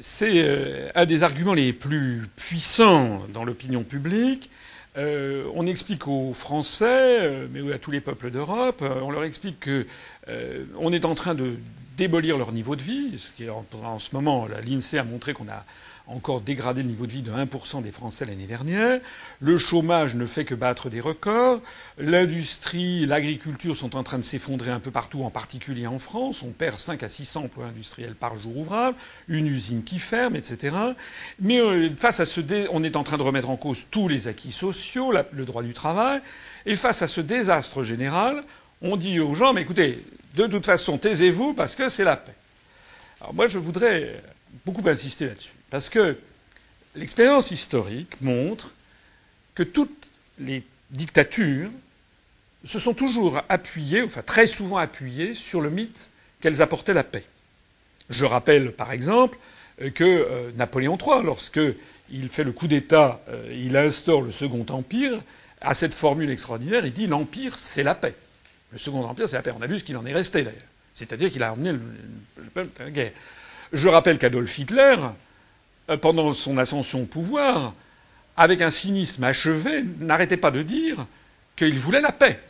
c'est euh, un des arguments les plus puissants dans l'opinion publique. Euh, on explique aux Français, mais à tous les peuples d'Europe, on leur explique que on est en train de démolir leur niveau de vie, ce qui est en, en ce moment, l'INSEE a montré qu'on a encore dégradé le niveau de vie de 1% des Français l'année dernière. Le chômage ne fait que battre des records. L'industrie, l'agriculture sont en train de s'effondrer un peu partout, en particulier en France. On perd 5 à 600 emplois industriels par jour ouvrable, une usine qui ferme, etc. Mais euh, face à ce on est en train de remettre en cause tous les acquis sociaux, le droit du travail. Et face à ce désastre général, on dit aux gens, mais écoutez, de toute façon, taisez-vous parce que c'est la paix. Alors moi, je voudrais beaucoup insister là-dessus. Parce que l'expérience historique montre que toutes les dictatures se sont toujours appuyées, enfin très souvent appuyées, sur le mythe qu'elles apportaient la paix. Je rappelle par exemple que euh, Napoléon III, lorsqu'il fait le coup d'État, euh, il instaure le Second Empire, à cette formule extraordinaire, il dit l'Empire, c'est la paix. Le Second Empire, c'est la paix. On a vu ce qu'il en est resté d'ailleurs. C'est-à-dire qu'il a emmené la guerre. Je rappelle qu'Adolf Hitler, euh, pendant son ascension au pouvoir, avec un cynisme achevé, n'arrêtait pas de dire qu'il voulait la paix.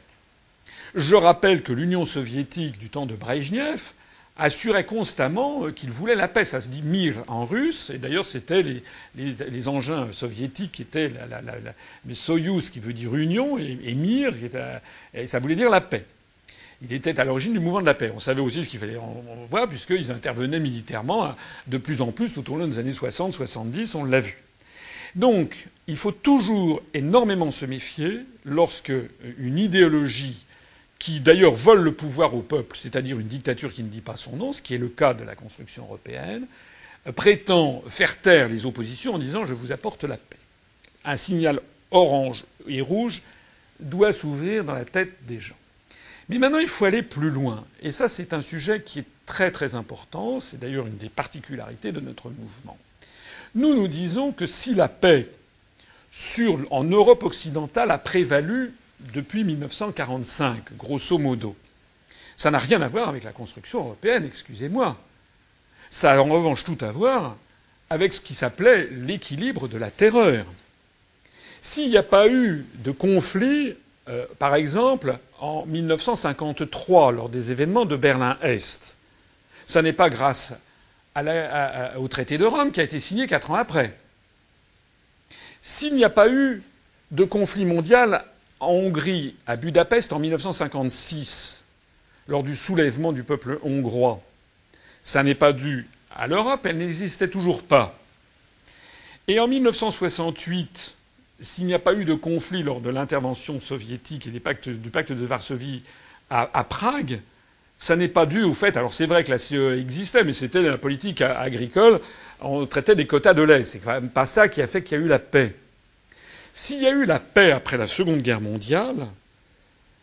Je rappelle que l'Union soviétique du temps de Brejnev assurait constamment euh, qu'il voulait la paix. Ça se dit Mir en russe, et d'ailleurs c'était les, engins soviétiques qui étaient la, la, Soyuz qui veut dire union, et, Mir, et ça voulait dire la paix il était à l'origine du mouvement de la paix. On savait aussi ce qu'il fallait en voir, puisqu'ils intervenaient militairement de plus en plus tout au long des années 60-70, on l'a vu. Donc, il faut toujours énormément se méfier lorsque une idéologie qui d'ailleurs vole le pouvoir au peuple, c'est-à-dire une dictature qui ne dit pas son nom, ce qui est le cas de la construction européenne, prétend faire taire les oppositions en disant je vous apporte la paix. Un signal orange et rouge doit s'ouvrir dans la tête des gens. Mais maintenant, il faut aller plus loin. Et ça, c'est un sujet qui est très très important. C'est d'ailleurs une des particularités de notre mouvement. Nous nous disons que si la paix en Europe occidentale a prévalu depuis 1945, grosso modo, ça n'a rien à voir avec la construction européenne, excusez-moi. Ça a en revanche tout à voir avec ce qui s'appelait l'équilibre de la terreur. S'il n'y a pas eu de conflit euh, par exemple, en 1953, lors des événements de Berlin-Est. Ça n'est pas grâce au traité de Rome qui a été signé quatre ans après. S'il n'y a pas eu de conflit mondial en Hongrie, à Budapest, en 1956, lors du soulèvement du peuple hongrois, ça n'est pas dû à l'Europe, elle n'existait toujours pas. Et en 1968, s'il n'y a pas eu de conflit lors de l'intervention soviétique et du pacte de Varsovie à, Prague, ça n'est pas dû au fait. Alors c'est vrai que la CE existait, mais c'était la politique agricole. On traitait des quotas de lait. C'est quand même pas ça qui a fait qu'il y a eu la paix. S'il y a eu la paix après la Seconde Guerre mondiale,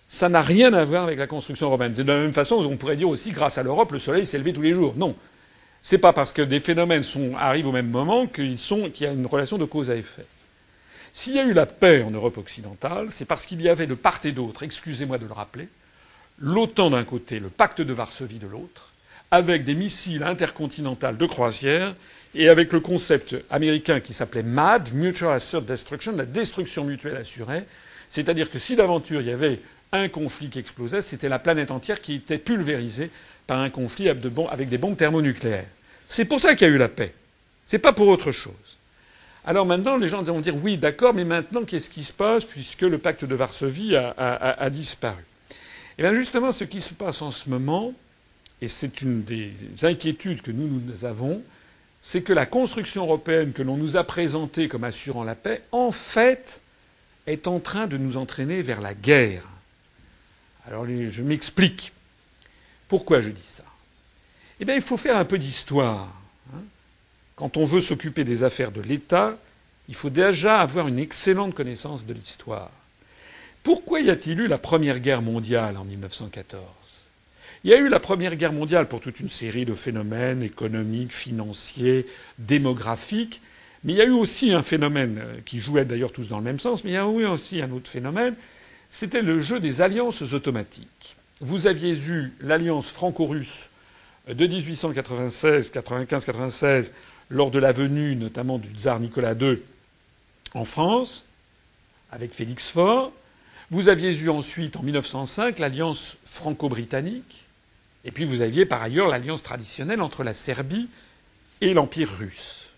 ça n'a rien à voir avec la construction européenne. de la même façon, on pourrait dire aussi, grâce à l'Europe, le soleil s'est levé tous les jours. Non. C'est pas parce que des phénomènes arrivent au même moment qu'il y a une relation de cause à effet. S'il y a eu la paix en Europe occidentale, c'est parce qu'il y avait de part et d'autre, excusez-moi de le rappeler, l'OTAN d'un côté, le pacte de Varsovie de l'autre, avec des missiles intercontinentaux de croisière et avec le concept américain qui s'appelait MAD, Mutual Assured Destruction, la destruction mutuelle assurée. C'est-à-dire que si d'aventure il y avait un conflit qui explosait, c'était la planète entière qui était pulvérisée par un conflit avec des bombes thermonucléaires. C'est pour ça qu'il y a eu la paix. C'est pas pour autre chose. Alors maintenant, les gens vont dire oui, d'accord, mais maintenant, qu'est-ce qui se passe puisque le pacte de Varsovie a, disparu? Eh bien, justement, ce qui se passe en ce moment, et c'est une des inquiétudes que nous, nous avons, c'est que la construction européenne que l'on nous a présentée comme assurant la paix, en fait, est en train de nous entraîner vers la guerre. Alors, je m'explique. Pourquoi je dis ça? Eh bien, il faut faire un peu d'histoire. Quand on veut s'occuper des affaires de l'État, il faut déjà avoir une excellente connaissance de l'histoire. Pourquoi y a-t-il eu la Première Guerre mondiale en 1914 Il y a eu la Première Guerre mondiale pour toute une série de phénomènes économiques, financiers, démographiques, mais il y a eu aussi un phénomène euh, qui jouait d'ailleurs tous dans le même sens, mais il y a eu aussi un autre phénomène, c'était le jeu des alliances automatiques. Vous aviez eu l'alliance franco-russe de 1896, 95, 96, lors de la venue notamment du tsar Nicolas II en France, avec Félix Faure. Vous aviez eu ensuite, en 1905, l'alliance franco-britannique. Et puis vous aviez par ailleurs l'alliance traditionnelle entre la Serbie et l'Empire russe.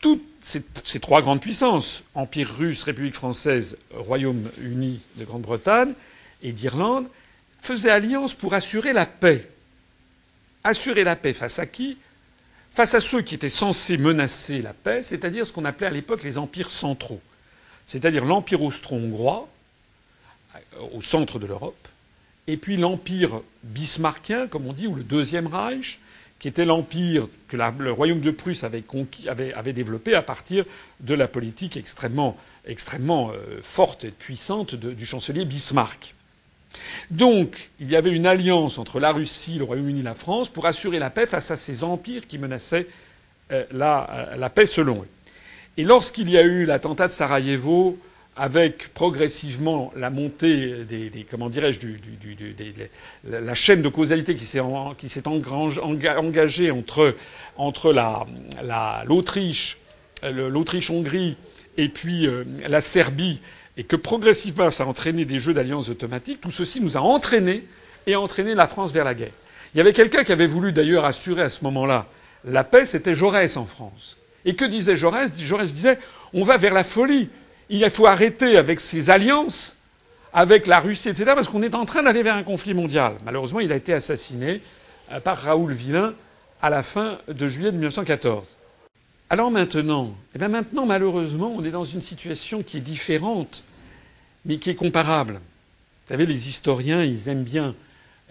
Toutes ces, trois grandes puissances, Empire russe, République française, Royaume-Uni de Grande-Bretagne et d'Irlande, faisaient alliance pour assurer la paix. Assurer la paix face à qui? Face à ceux qui étaient censés menacer la paix, c'est-à-dire ce qu'on appelait à l'époque les empires centraux. C'est-à-dire l'empire austro-hongrois, euh, au centre de l'Europe, et puis l'empire bismarckien, comme on dit, ou le Deuxième Reich, qui était l'empire que le royaume de Prusse avait, développé à partir de la politique extrêmement, euh, forte et puissante du chancelier Bismarck. Donc, il y avait une alliance entre la Russie, le Royaume-Uni la France pour assurer la paix face à ces empires qui menaçaient euh, euh, la, paix selon eux. Et lorsqu'il y a eu l'attentat de Sarajevo, avec progressivement la montée des, comment dirais-je, la chaîne de causalité qui s'est, engagée entre, l'Autriche, l'Autriche-Hongrie et puis euh, la Serbie et que progressivement ça a entraîné des jeux d'alliance automatiques, tout ceci nous a entraînés et a entraîné la France vers la guerre. Il y avait quelqu'un qui avait voulu d'ailleurs assurer à ce moment-là la paix, c'était Jaurès en France. Et que disait Jaurès? Jaurès disait on va vers la folie. Il faut arrêter avec ces alliances avec la Russie, etc., parce qu'on est en train d'aller vers un conflit mondial. Malheureusement, il a été assassiné euh, par Raoul Villain à la fin de juillet 1914. Alors maintenant, eh bien maintenant, malheureusement, on est dans une situation qui est différente mais qui est comparable. Vous savez, les historiens, ils aiment bien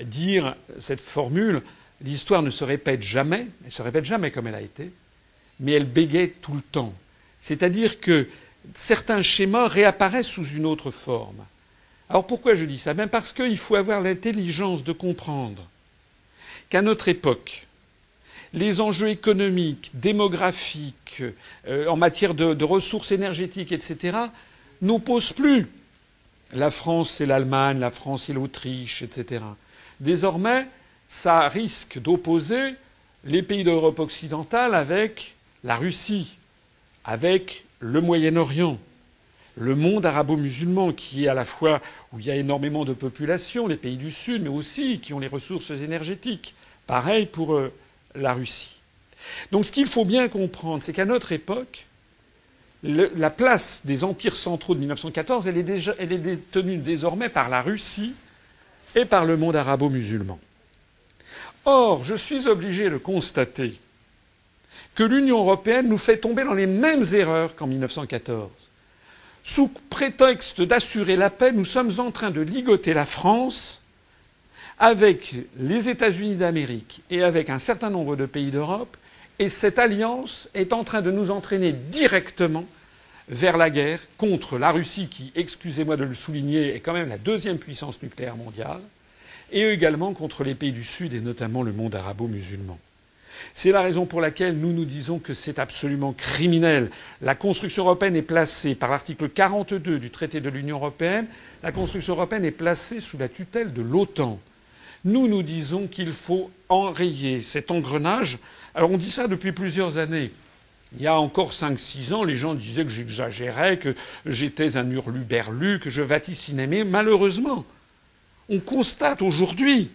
dire cette formule l'histoire ne se répète jamais, elle se répète jamais comme elle a été, mais elle bégaye tout le temps. C'est-à-dire que certains schémas réapparaissent sous une autre forme. Alors pourquoi je dis ça? Même parce qu'il faut avoir l'intelligence de comprendre qu'à notre époque, les enjeux économiques, démographiques, euh, en matière de, ressources énergétiques, etc., n'opposent plus la France et l'Allemagne, la France et l'Autriche, etc. Désormais, ça risque d'opposer les pays d'Europe occidentale avec la Russie, avec le Moyen-Orient, le monde arabo-musulman qui est à la fois où il y a énormément de population, les pays du Sud, mais aussi qui ont les ressources énergétiques. Pareil pour euh, la Russie. Donc ce qu'il faut bien comprendre, c'est qu'à notre époque, la place des empires centraux de 1914, elle est, elle est détenue désormais par la Russie et par le monde arabo-musulman. Or, je suis obligé de constater que l'Union européenne nous fait tomber dans les mêmes erreurs qu'en 1914. Sous prétexte d'assurer la paix, nous sommes en train de ligoter la France avec les États-Unis d'Amérique et avec un certain nombre de pays d'Europe et cette alliance est en train de nous entraîner directement vers la guerre contre la Russie, qui, excusez-moi de le souligner, est quand même la deuxième puissance nucléaire mondiale, et également contre les pays du Sud et notamment le monde arabo-musulman. C'est la raison pour laquelle nous nous disons que c'est absolument criminel. La construction européenne est placée par l'article 42 du traité de l'Union européenne, la construction européenne est placée sous la tutelle de l'OTAN. Nous nous disons qu'il faut enrayer cet engrenage alors on dit ça depuis plusieurs années. Il y a encore 5-6 ans, les gens disaient que j'exagérais, que j'étais un hurluberlu, que je vaticinais. Mais malheureusement, on constate aujourd'hui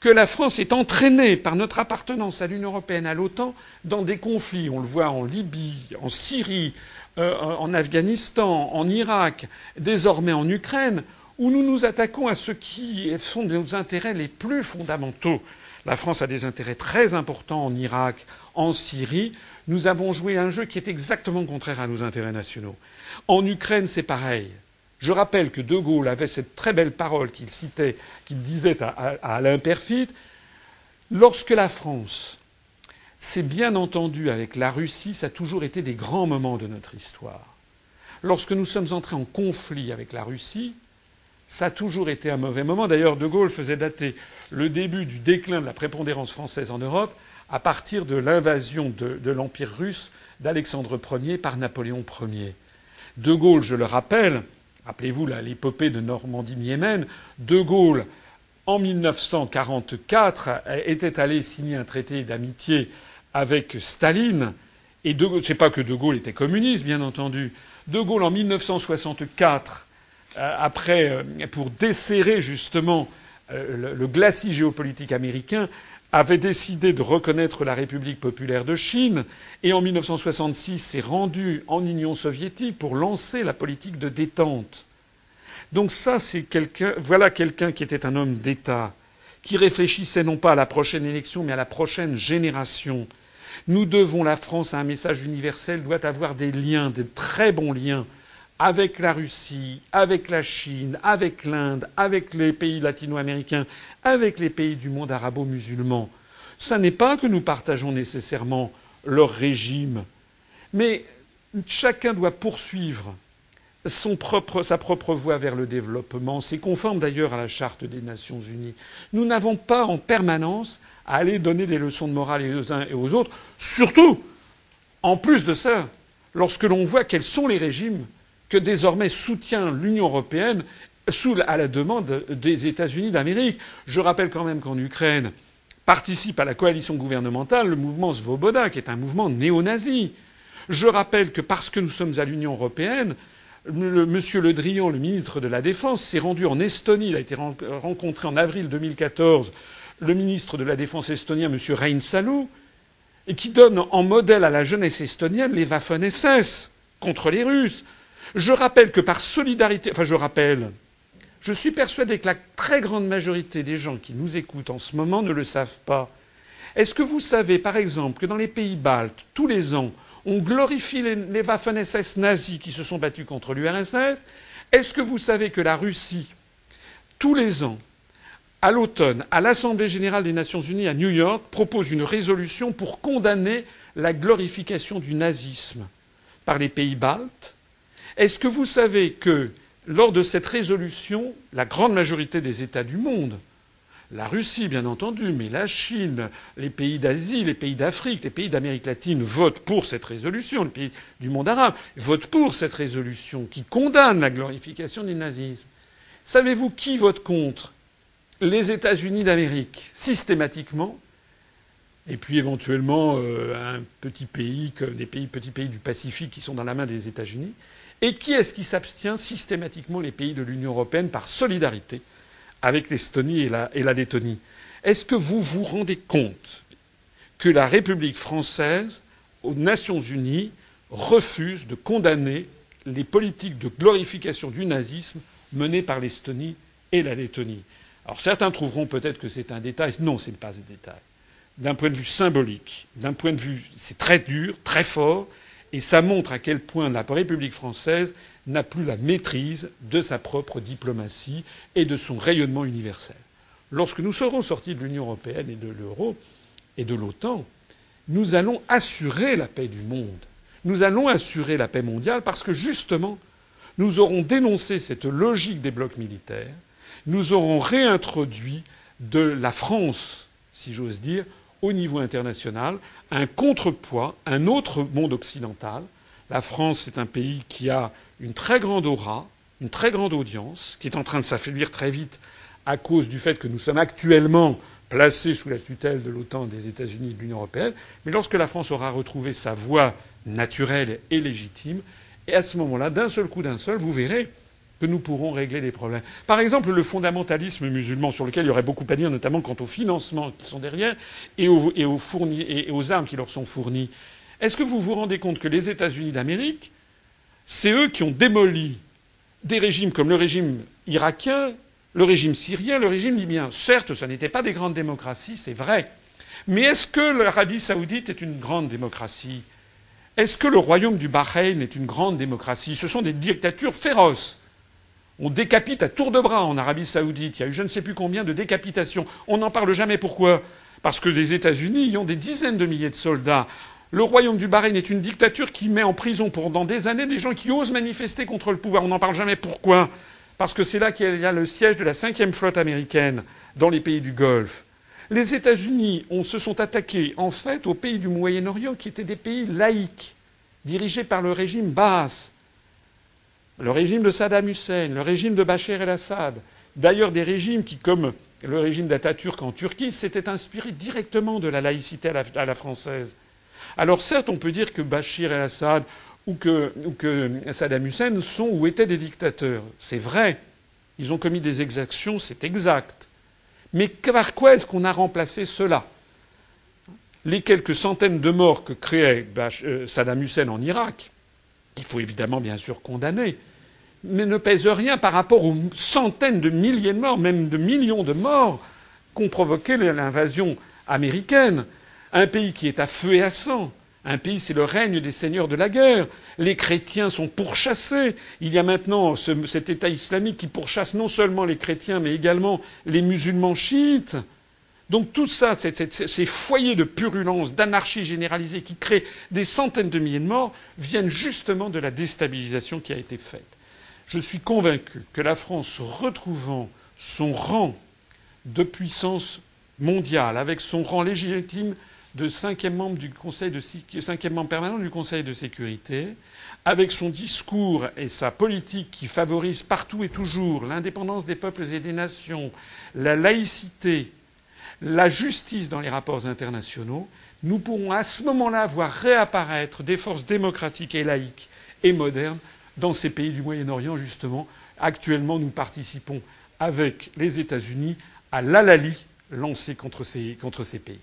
que la France est entraînée par notre appartenance à l'Union européenne, à l'OTAN, dans des conflits. On le voit en Libye, en Syrie, euh, en Afghanistan, en Irak, désormais en Ukraine, où nous nous attaquons à ce qui sont nos intérêts les plus fondamentaux. La France a des intérêts très importants en Irak, en Syrie. Nous avons joué un jeu qui est exactement contraire à nos intérêts nationaux. En Ukraine, c'est pareil. Je rappelle que De Gaulle avait cette très belle parole qu'il citait, qu'il disait à, Alain Perfit. Lorsque la France s'est bien entendue avec la Russie, ça a toujours été des grands moments de notre histoire. Lorsque nous sommes entrés en conflit avec la Russie, ça a toujours été un mauvais moment. D'ailleurs, De Gaulle faisait dater le début du déclin de la prépondérance française en Europe à partir de l'invasion de, l'Empire russe d'Alexandre Ier par Napoléon Ier. De Gaulle, je le rappelle, rappelez-vous l'épopée de Normandie-Niémen, De Gaulle, en 1944, était allé signer un traité d'amitié avec Staline. Et de Gaulle, c'est pas que De Gaulle était communiste, bien entendu. De Gaulle, en 1964, euh, après, euh, pour desserrer justement euh, le glacis géopolitique américain, avait décidé de reconnaître la République populaire de Chine et en 1966 s'est rendu en Union soviétique pour lancer la politique de détente. Donc ça, c'est quelqu'un, voilà quelqu'un qui était un homme d'État, qui réfléchissait non pas à la prochaine élection, mais à la prochaine génération. Nous devons, la France, à un message universel, doit avoir des liens, de très bons liens avec la Russie, avec la Chine, avec l'Inde, avec les pays latino-américains, avec les pays du monde arabo-musulman. Ce n'est pas que nous partageons nécessairement leur régime, mais chacun doit poursuivre sa propre voie vers le développement. C'est conforme d'ailleurs à la charte des Nations Unies. Nous n'avons pas en permanence à aller donner des leçons de morale aux uns et aux autres, surtout, en plus de ça, lorsque l'on voit quels sont les régimes que désormais soutient l'Union européenne sous, à la demande des États-Unis d'Amérique. Je rappelle quand même qu'en Ukraine participe à la coalition gouvernementale le mouvement Svoboda, qui est un mouvement néo-nazi. Je rappelle que parce que nous sommes à l'Union européenne, Monsieur Le Drian, le ministre de la Défense, s'est rendu en Estonie. Il a été rencontré en avril 2014 le ministre de la Défense estonien, M. Reinsalu, et qui donne en modèle à la jeunesse estonienne les Waffen SS contre les Russes. Je rappelle que par solidarité, enfin je rappelle, je suis persuadé que la très grande majorité des gens qui nous écoutent en ce moment ne le savent pas. Est-ce que vous savez, par exemple, que dans les pays baltes, tous les ans, on glorifie les, Waffen-SS nazis qui se sont battus contre l'URSS Est-ce que vous savez que la Russie, tous les ans, à l'automne, à l'Assemblée générale des Nations unies à New York, propose une résolution pour condamner la glorification du nazisme par les pays baltes? Est-ce que vous savez que lors de cette résolution, la grande majorité des États du monde, la Russie bien entendu, mais la Chine, les pays d'Asie, les pays d'Afrique, les pays d'Amérique latine votent pour cette résolution, les pays du monde arabe votent pour cette résolution qui condamne la glorification du nazisme. Savez-vous qui vote contre Les États-Unis d'Amérique, systématiquement, et puis éventuellement euh, un petit pays comme des petits pays du Pacifique qui sont dans la main des États-Unis? Et qui est-ce qui s'abstient systématiquement les pays de l'Union européenne par solidarité avec l'Estonie et la, et la Lettonie? Est-ce que vous vous rendez compte que la République française, aux Nations unies, refuse de condamner les politiques de glorification du nazisme menées par l'Estonie et la Lettonie? Alors certains trouveront peut-être que c'est un détail. Non, ce n'est pas un détail. D'un point de vue symbolique, d'un point de vue, c'est très dur, très fort, et ça montre à quel point la République française n'a plus la maîtrise de sa propre diplomatie et de son rayonnement universel. Lorsque nous serons sortis de l'Union européenne et de l'euro et de l'OTAN, nous allons assurer la paix du monde. Nous allons assurer la paix mondiale parce que justement, nous aurons dénoncé cette logique des blocs militaires, nous aurons réintroduit de la France, si j'ose dire, au niveau international un contrepoids, un autre monde occidental. La France, c'est un pays qui a une très grande aura, une très grande audience, qui est en train de s'affaiblir très vite à cause du fait que nous sommes actuellement placés sous la tutelle de l'OTAN, des États-Unis et de l'Union européenne. Mais lorsque la France aura retrouvé sa voie naturelle et légitime, et à ce moment-là, d'un seul coup, d'un seul, vous verrez que nous pourrons régler des problèmes. Par exemple, le fondamentalisme musulman, sur lequel il y aurait beaucoup à dire, notamment quant aux financements qui sont derrière et aux, aux, et aux armes qui leur sont fournies. Est-ce que vous vous rendez compte que les États-Unis d'Amérique, c'est eux qui ont démoli des régimes comme le régime irakien, le régime syrien, le régime libyen? Certes, ce n'étaient pas des grandes démocraties, c'est vrai. Mais est-ce que l'Arabie saoudite est une grande démocratie? Est-ce que le royaume du Bahreïn est une grande démocratie? Ce sont des dictatures féroces. On décapite à tour de bras en Arabie saoudite. Il y a eu je ne sais plus combien de décapitations. On n'en parle jamais. Pourquoi? Parce que les États-Unis y ont des dizaines de milliers de soldats. Le royaume du Bahreïn est une dictature qui met en prison pendant des années des gens qui osent manifester contre le pouvoir. On n'en parle jamais. Pourquoi? Parce que c'est là qu'il y a le siège de la cinquième flotte américaine dans les pays du Golfe. Les États-Unis se sont attaqués en fait aux pays du Moyen-Orient qui étaient des pays laïques, dirigés par le régime Baas le régime de Saddam Hussein, le régime de Bachar el-Assad, d'ailleurs des régimes qui, comme le régime d'Atatürk en Turquie, s'étaient inspirés directement de la laïcité à la, française. Alors certes, on peut dire que Bachir el-Assad ou que, ou que Saddam Hussein sont ou étaient des dictateurs. C'est vrai. Ils ont commis des exactions, c'est exact. Mais par quoi est-ce qu'on a remplacé cela? Les quelques centaines de morts que créait euh, Saddam Hussein en Irak, il faut évidemment bien sûr condamner, mais ne pèsent rien par rapport aux centaines de milliers de morts, même de millions de morts qu'ont provoqué l'invasion américaine. Un pays qui est à feu et à sang. Un pays, c'est le règne des seigneurs de la guerre. Les chrétiens sont pourchassés. Il y a maintenant cet État islamique qui pourchasse non seulement les chrétiens, mais également les musulmans chiites. Donc tout ça, ces foyers de purulence, d'anarchie généralisée qui créent des centaines de milliers de morts, viennent justement de la déstabilisation qui a été faite. Je suis convaincu que la France, retrouvant son rang de puissance mondiale, avec son rang légitime de cinquième membre, permanent du Conseil de sécurité, avec son discours et sa politique qui favorise partout et toujours l'indépendance des peuples et des nations, la laïcité, la justice dans les rapports internationaux, nous pourrons à ce moment-là voir réapparaître des forces démocratiques et laïques et modernes dans ces pays du Moyen-Orient, justement. Actuellement, nous participons avec les États-Unis à l'Alali lancé contre ces, contre ces pays.